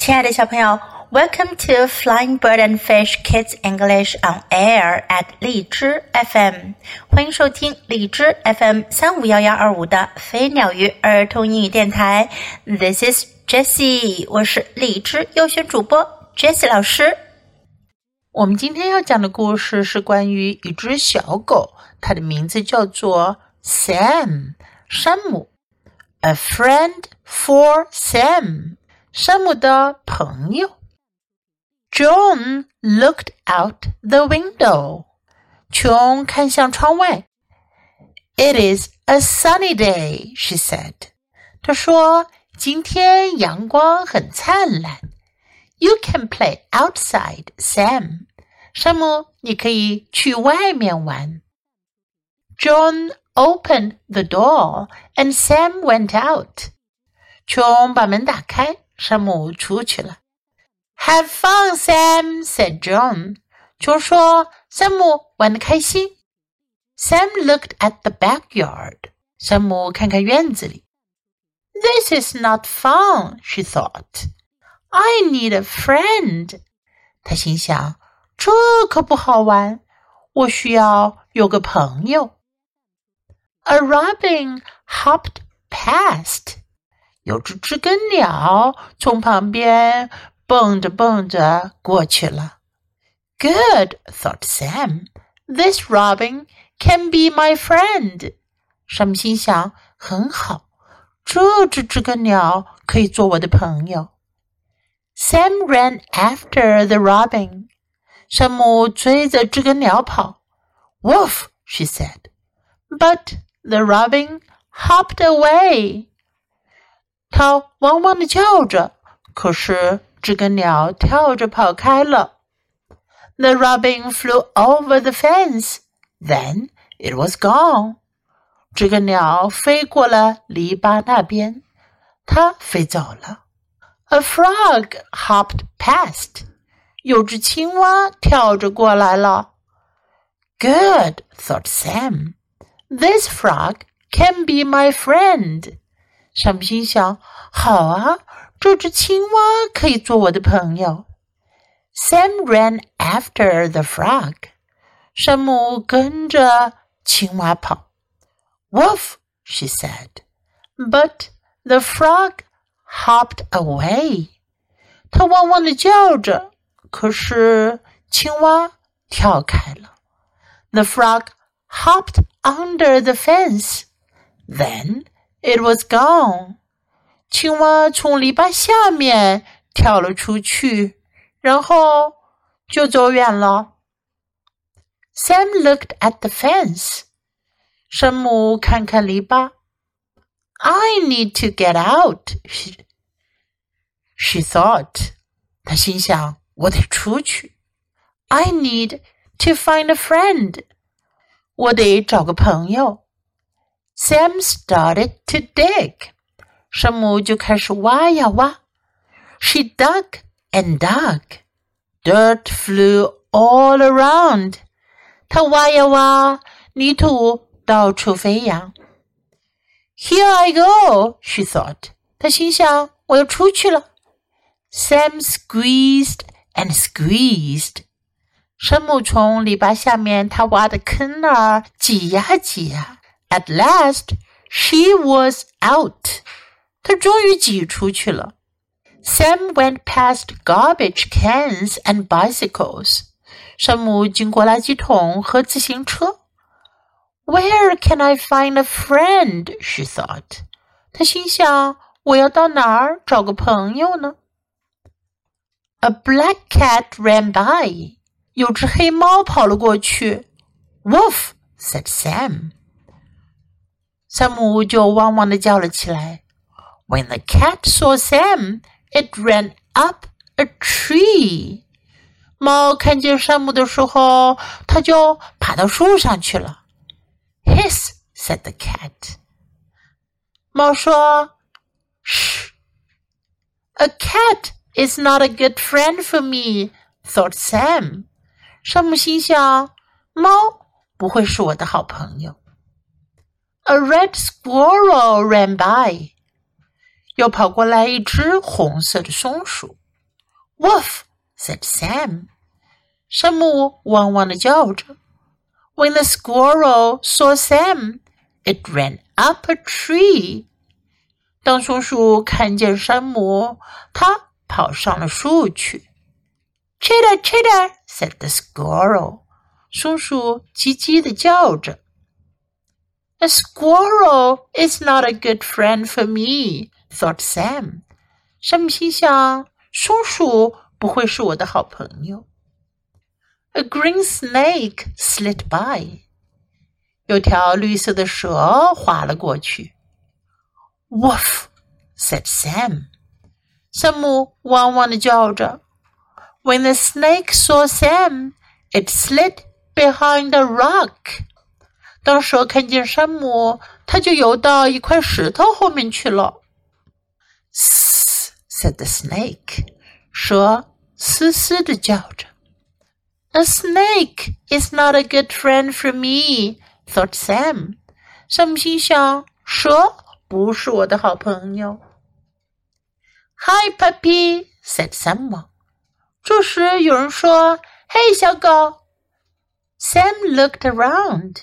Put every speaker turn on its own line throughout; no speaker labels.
亲爱的小朋友，Welcome to Flying Bird and Fish Kids English on Air at 荔枝 FM，欢迎收听荔枝 FM 三五幺幺二五的飞鸟鱼儿童英语电台。This is Jessie，我是荔枝优选主播 Jessie 老师。我们今天要讲的故事是关于一只小狗，它的名字叫做 Sam，山姆。A friend for Sam。山姆的朋友。Joan looked out the window. 琼看向窗外。It is a sunny day, she said. 她说今天阳光很灿烂。You can play outside, Sam. 山姆，你可以去外面玩。Joan opened the door and Sam went out. 山姆出去了。Have fun, Sam," said Joan. 乔说：“山姆玩的开心。” Sam looked at the backyard. 山姆看看院子里。This is not fun, she thought. I need a friend. 她心想：“这可不好玩，我需要有个朋友。” A robin hopped past. 有只知更鸟从旁边蹦着蹦着过去了。Good, thought Sam. This robin can be my friend. 山姆心想：很好，这只知更鸟可以做我的朋友。Sam ran after the robin. 山姆追着知更鸟跑。Woof, she said. But the robin hopped away. 它汪汪的叫着，可是知更鸟跳着跑开了。The robin flew over the fence. Then it was gone. 知更鸟飞过了篱笆那边，它飞走了。A frog hopped past. 有只青蛙跳着过来了。Good, thought Sam. This frog can be my friend. 山姆心想：“好啊，这只青蛙可以做我的朋友。” Sam ran after the frog. 山姆跟着青蛙跑。Woof, she said. But the frog hopped away. 它汪汪的叫着，可是青蛙跳开了。The frog hopped under the fence. Then it was gone. 青蛙从篱笆下面跳了出去，然后就走远了。Sam looked at the fence. 山姆看看篱笆。I need to get out. She, she thought. 她心想：我得出去。I need to find a friend. 我得找个朋友。 Sam started to dig. 山姆就开始挖呀挖。She dug and dug. Dirt flew all around. 她挖呀挖，泥土到处飞扬。Here I go, she thought. 她心想：我要出去了。Sam squeezed and squeezed. 山姆从篱笆下面他挖的坑儿挤呀挤呀。 at last, she was out. 她终于挤出去了。Sam went past garbage cans and bicycles. 山姆经过垃圾桶和自行车。Where can I find a friend? She thought. 她心想：我要到哪儿找个朋友呢？A black cat ran by. 有只黑猫跑了过去。Woof, said Sam. 山姆就汪汪的叫了起来。When the cat saw Sam, it ran up a tree. 猫看见山姆的时候，它就爬到树上去了。Hiss, said the cat. 猫说：“Shh. A cat is not a good friend for me,” thought Sam. 山姆心想：猫不会是我的好朋友。 a red squirrel ran by. 又跑过来一只红色的松鼠。 Woof! said Sam. 山姆汪汪的叫着。When the squirrel saw Sam, it ran up a tree. 当松鼠看见山姆，它跑上了树去。Chitter, chitter, said the squirrel. 松鼠叽叽的叫着。 A squirrel is not a good friend for me, thought Sam. 山姆心想，松鼠不会是我的好朋友。A green snake slid by. 有条绿色的蛇划了过去。Woof, said Sam. 山姆汪汪的叫着。When the snake saw Sam, it slid behind a rock. 当蛇看见山姆，它就游到一块石头后面去了。嘶，said the snake，蛇嘶嘶的叫着。A snake is not a good friend for me, thought Sam。山姆心想，蛇不是我的好朋友。Hi, puppy, said someone。这时有人说：“嘿，小狗。” Sam looked around.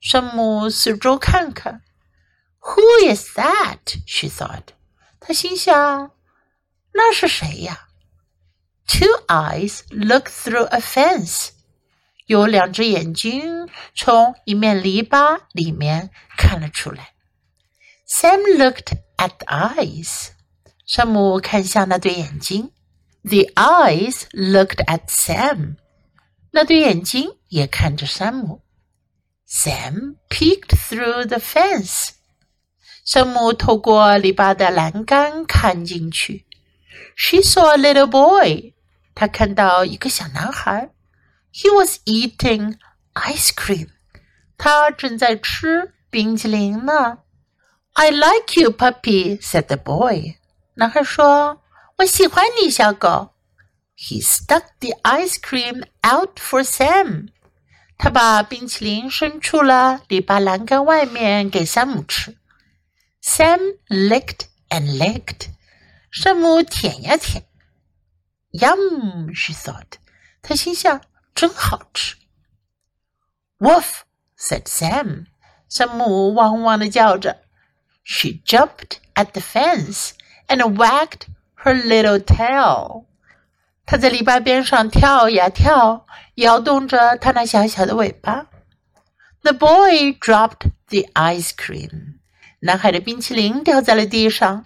山姆四周看看。Who is that? She thought. 她心想，那是谁呀？Two eyes look through a fence. 有两只眼睛从一面篱笆里面看了出来。Sam looked at the eyes. 山姆看向那对眼睛。The eyes looked at Sam. 那对眼睛也看着山姆。 Sam peeked through the fence. 山姆透过篱笆的栏杆看进去。She saw a little boy. 她看到一个小男孩。He was eating ice cream. 他正在吃冰淇淋呢。I like you, puppy," said the boy. 男孩说：“我喜欢你，小狗。” He stuck the ice cream out for Sam. 他把冰淇淋伸出了篱笆栏杆外面给山姆吃。Sam licked and licked，山姆舔呀舔。Yum，she thought，他心想真好吃。Woof，said Sam，山姆汪汪的叫着。She jumped at the fence and wagged her little tail。 他在篱笆边上跳呀跳，摇动着他那小小的尾巴。The boy dropped the ice cream。男孩的冰淇淋掉在了地上。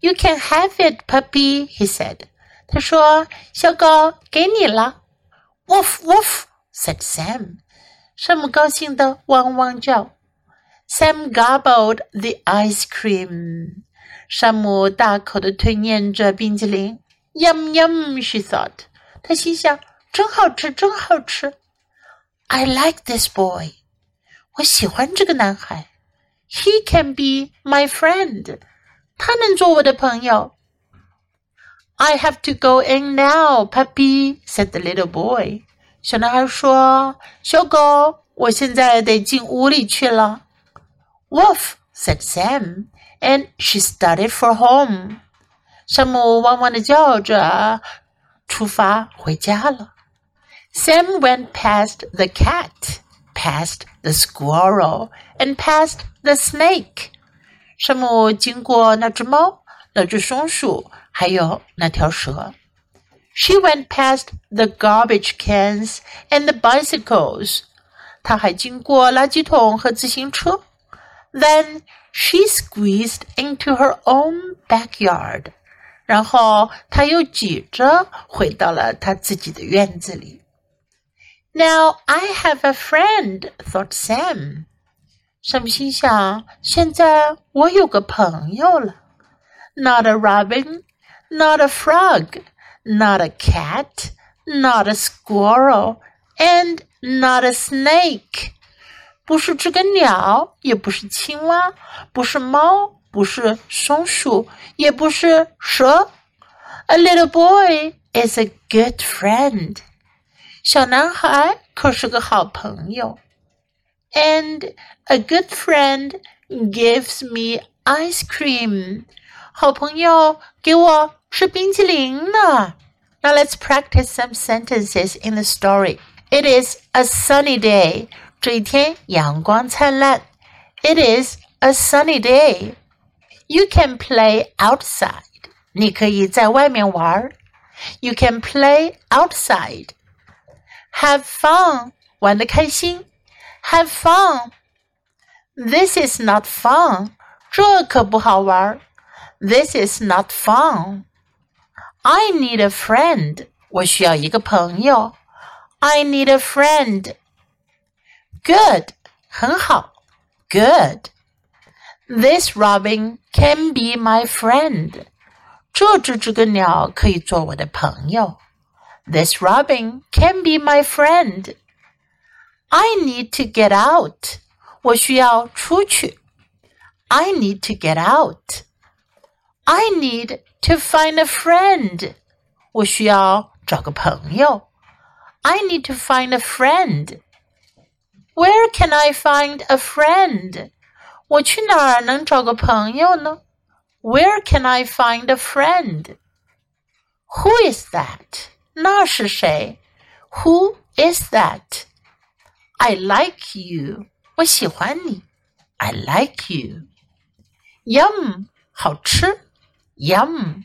You can have it, puppy, he said。他说：“小狗，给你了。” Woof woof, said Sam。山姆高兴的汪汪叫。Sam gobbled the ice cream。山姆大口的吞咽着冰淇淋。Yum yum, she thought. 她心想，真好吃，真好吃。I like this boy. 我喜欢这个男孩。He can be my friend. 他能做我的朋友。I have to go in now, puppy, said the little boy. 小男孩说：“小狗，我现在得进屋里去了。” Woof, said Sam, and she started for home. 山姆汪汪的叫着，出发回家了。Sam went past the cat, past the squirrel, and past the snake. 山姆经过那只猫、那只松鼠，还有那条蛇。She went past the garbage cans and the bicycles. 她还经过垃圾桶和自行车。Then she squeezed into her own backyard. 然后他又挤着回到了他自己的院子里。Now I have a friend, thought Sam. 山姆心想：现在我有个朋友了。Not a robin, not a frog, not a cat, not a squirrel, and not a snake. 不是只个鸟，也不是青蛙，不是猫。不是松鼠，也不是蛇。A little boy is a good friend。小男孩可是个好朋友。And a good friend gives me ice cream。好朋友给我吃冰淇淋呢。 Now let's practice some sentences in the story. It is a sunny day. 这一天阳光灿烂。It is a sunny day. You can play outside. 你可以在外面玩。You can play outside. Have fun. 玩的开心。Have fun. This is not fun. 这可不好玩。This is not fun. I need a friend. 我需要一个朋友。I need a friend. Good. 很好。Good. This robin can be my friend. 这只知更鸟可以做我的朋友。This robin can be my friend. I need to get out. 我需要出去。I need to get out. I need to find a friend. 我需要找个朋友。I need to find a friend. Where can I find a friend? 我去哪儿能找个朋友呢？Where can I find a friend? Who is that? 那是谁？Who is that? I like you. 我喜欢你。I like you. Yum, 好吃。Yum.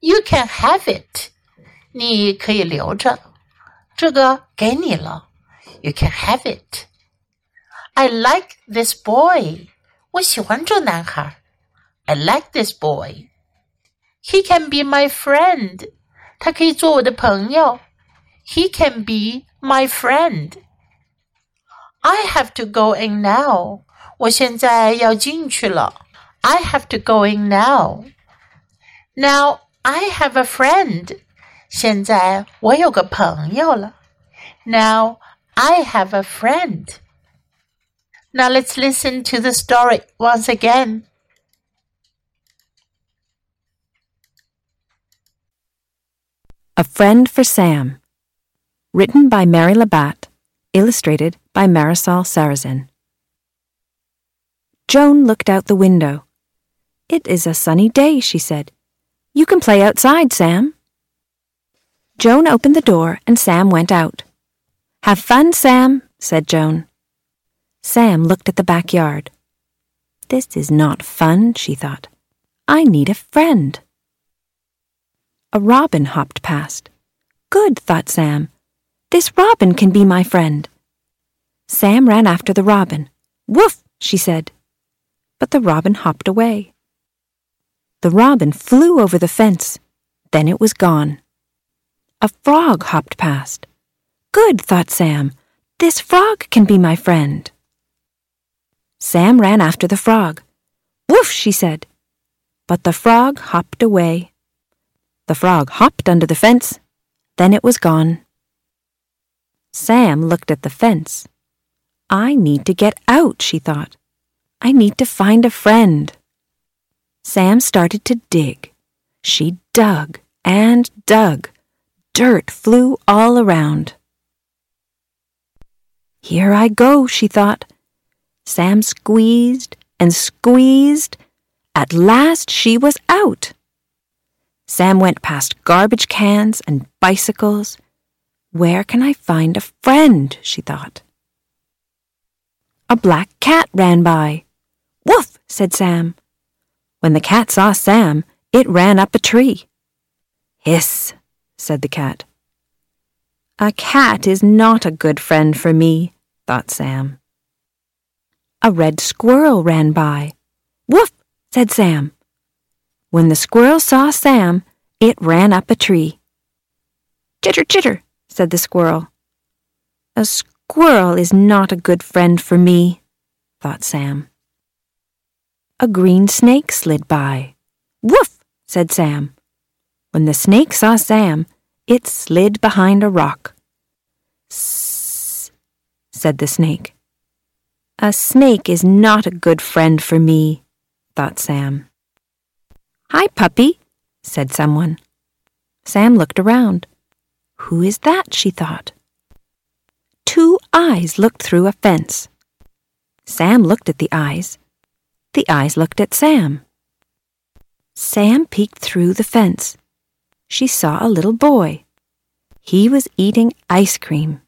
You can have it. 你可以留着。这个给你了。You can have it. I like this boy. 我喜欢这男孩。I like this boy. He can be my friend. 他可以做我的朋友。He can be my friend. I have to go in now. 我现在要进去了。I have to go in now. Now I have a friend. 现在我有个朋友了。Now I have a friend. Now let's listen to the story once again.
A Friend for Sam. Written by Mary Labatte. Illustrated by Marisol Sarrazin. Joan looked out the window. It is a sunny day, she said. You can play outside, Sam. Joan opened the door and Sam went out. Have fun, Sam, said Joan. Sam looked at the backyard. This is not fun, she thought. I need a friend. A robin hopped past. Good, thought Sam. This robin can be my friend. Sam ran after the robin. Woof, she said. But the robin hopped away. The robin flew over the fence. Then it was gone. A frog hopped past. Good, thought Sam. This frog can be my friend. Sam ran after the frog. Woof, she said. But the frog hopped away. The frog hopped under the fence. Then it was gone. Sam looked at the fence. I need to get out, she thought. I need to find a friend. Sam started to dig. She dug and dug. Dirt flew all around. Here I go, she thought. Sam squeezed and squeezed. At last she was out. Sam went past garbage cans and bicycles. Where can I find a friend? she thought. A black cat ran by. Woof, said Sam. When the cat saw Sam, it ran up a tree. Hiss, said the cat. A cat is not a good friend for me, thought Sam. A red squirrel ran by. Woof, said Sam. When the squirrel saw Sam, it ran up a tree. Chitter, chitter, said the squirrel. A squirrel is not a good friend for me, thought Sam. A green snake slid by. Woof, said Sam. When the snake saw Sam, it slid behind a rock. Sss, said the snake. A snake is not a good friend for me, thought Sam. Hi, puppy, said someone. Sam looked around. Who is that? she thought. Two eyes looked through a fence. Sam looked at the eyes. The eyes looked at Sam. Sam peeked through the fence. she saw a little boy. He was eating ice cream.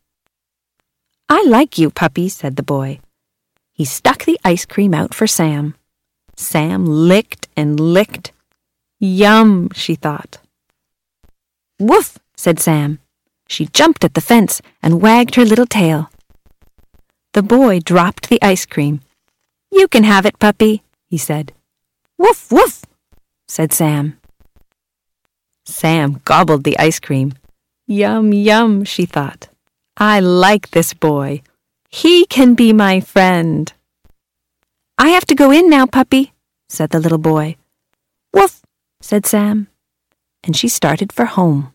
I like you, puppy, said the boy. He stuck the ice cream out for Sam. Sam licked and licked. Yum, she thought. Woof, said Sam. She jumped at the fence and wagged her little tail. The boy dropped the ice cream. You can have it, puppy, he said. Woof, woof, said Sam. Sam gobbled the ice cream. Yum, yum, she thought. I like this boy. He can be my friend. I have to go in now, puppy, said the little boy. Woof, said Sam. And she started for home.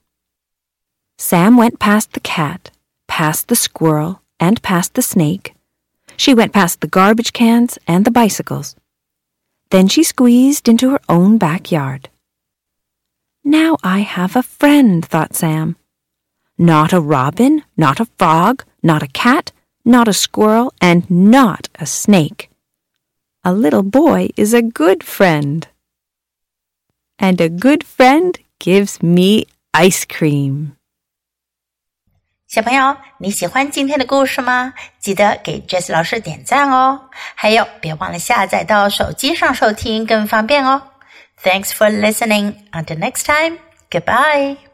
Sam went past the cat, past the squirrel, and past the snake. She went past the garbage cans and the bicycles. Then she squeezed into her own backyard. Now I have a friend, thought Sam. Not a robin, not a frog, not a cat, not a squirrel, and not a snake. A little boy is a good friend. And a good friend gives me ice cream.
小朋友，你喜欢今天的故事吗？记得给 Jess 老师点赞哦！还有，别忘了下载到手机上收听，更方便哦。Thanks for listening. Until next time. Goodbye.